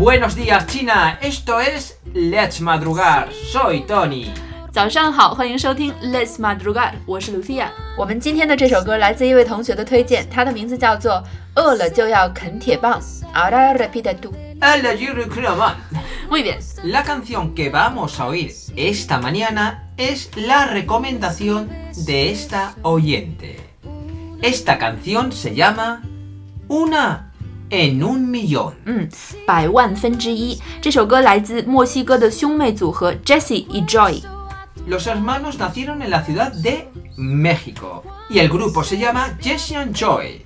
Buenos días, China. Esto es Let's Madrugar. Soy Tony. 早上好，欢迎收听 Let's Madrugar，我是 Lucia。我们今天的这首歌来自一位同学的推荐，他的名字叫做《饿了就要啃铁棒》。Ahora repite tú. Hola, Yuri Kraman. Muy bien. La canción que vamos a oír esta mañana es la recomendación de esta oyente. Esta canción se llama Una en un millón. 嗯，百万分之一。这首歌来自墨西哥的兄妹组合 Jessie y Joy。 Los hermanos nacieron en la ciudad de México y el grupo se llama Jesse and Joy,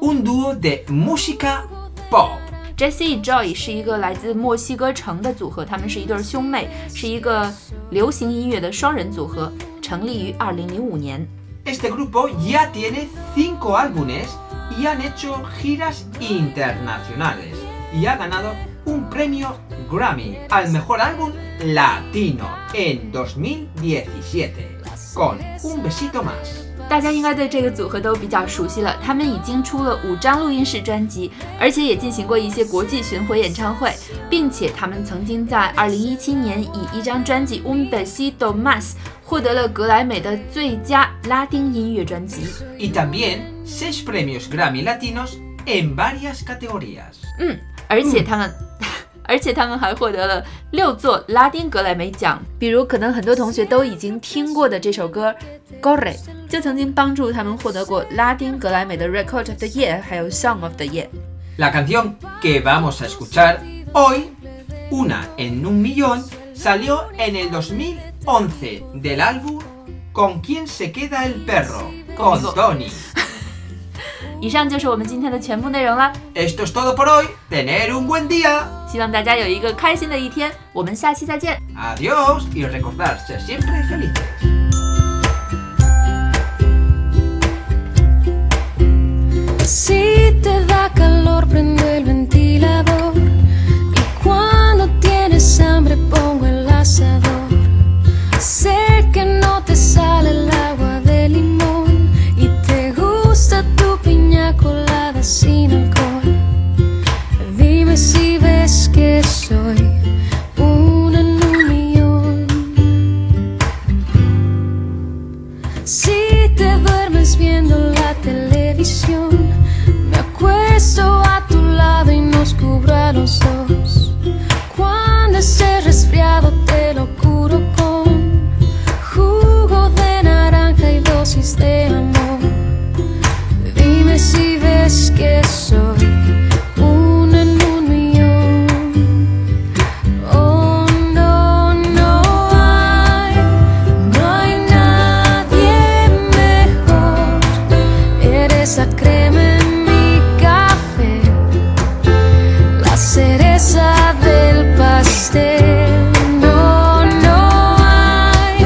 un dúo de música pop. Jessie Joy 是一个来自墨西哥城的组合，他们是一对兄妹，是一个流行音乐的双人组合，成立于2005年。 Este grupo ya tiene cinco álbumes y han hecho giras internacionales y ha ganado un premio Grammy al mejor álbum latino en 2017 con un besito más. 大家应该对这个组合都比较熟悉了，他们已经出了五张录音室专辑，而且也进行过一些国际巡回演唱会，并且他们曾经在2017年以一张专辑《Un Besito Más》获得了格莱美的最佳拉丁音乐专辑。Y también seis premios Grammy latinos en varias categorías. 嗯，而且他们，而且他们还获得了六座拉丁格莱美奖，比如可能很多同学都已经听过的这首歌《Corre》，就曾经帮助他们获得过拉丁格莱美的 Record of the Year，还有 Song of the Year。 La canción que vamos a escuchar hoy, Una en un millón, salió en el 2011 del álbum ¿Con quién se queda el perro? Con Conmigo. Tony. 以上就是我们今天的全部内容啦， Esto es todo por hoy. Tener un buen día. 希望大家有一个开心的一天，我们下期再见。 Adiós y recordar ser siempre felices. Si te da calor, prende el ventilador. Y cuando tienes hambre, pongo el asador. Sé que no te sale el agua de limón. Y te gusta tu piña colada sin alcohol. Dime si ves que soy una te duermes viendo la televisión, me acuesto a tu lado y nos cubro a los dos. Cuando resfriado, Eres la crema en mi café, la cereza del pastel. No, no hay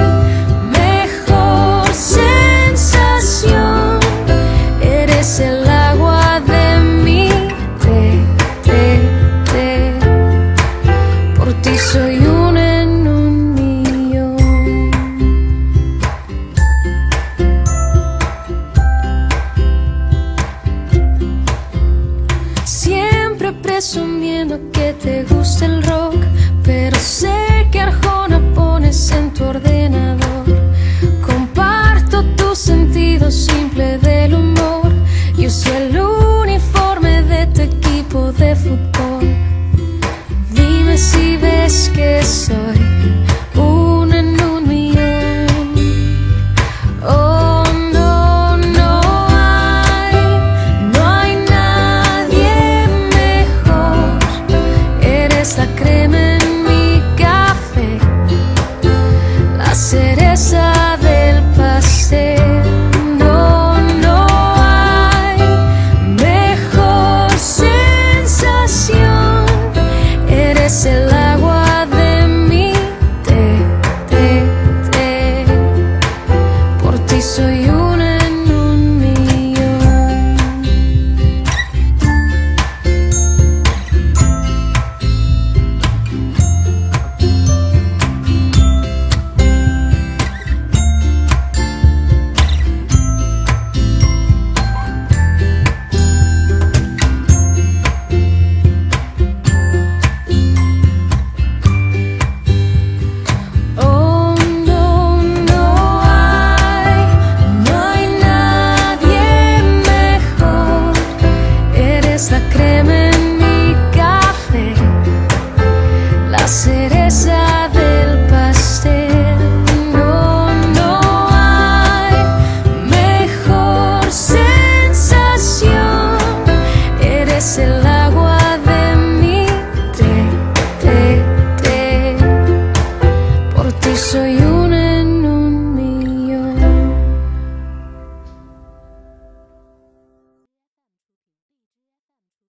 mejor sensación. Eres el agua de mi té, té, té. Por ti soy un Presumiendo que te gusta el rock, pero sé que Arjona pones en tu ordenador. Comparto tu sentido simple del humor y uso el uniforme de tu equipo de fútbol. Dime si ves que la crema en mi café, la cereza del pastel. No, no hay mejor sensación. Eres el agua de mi té, té, té. Por ti soy un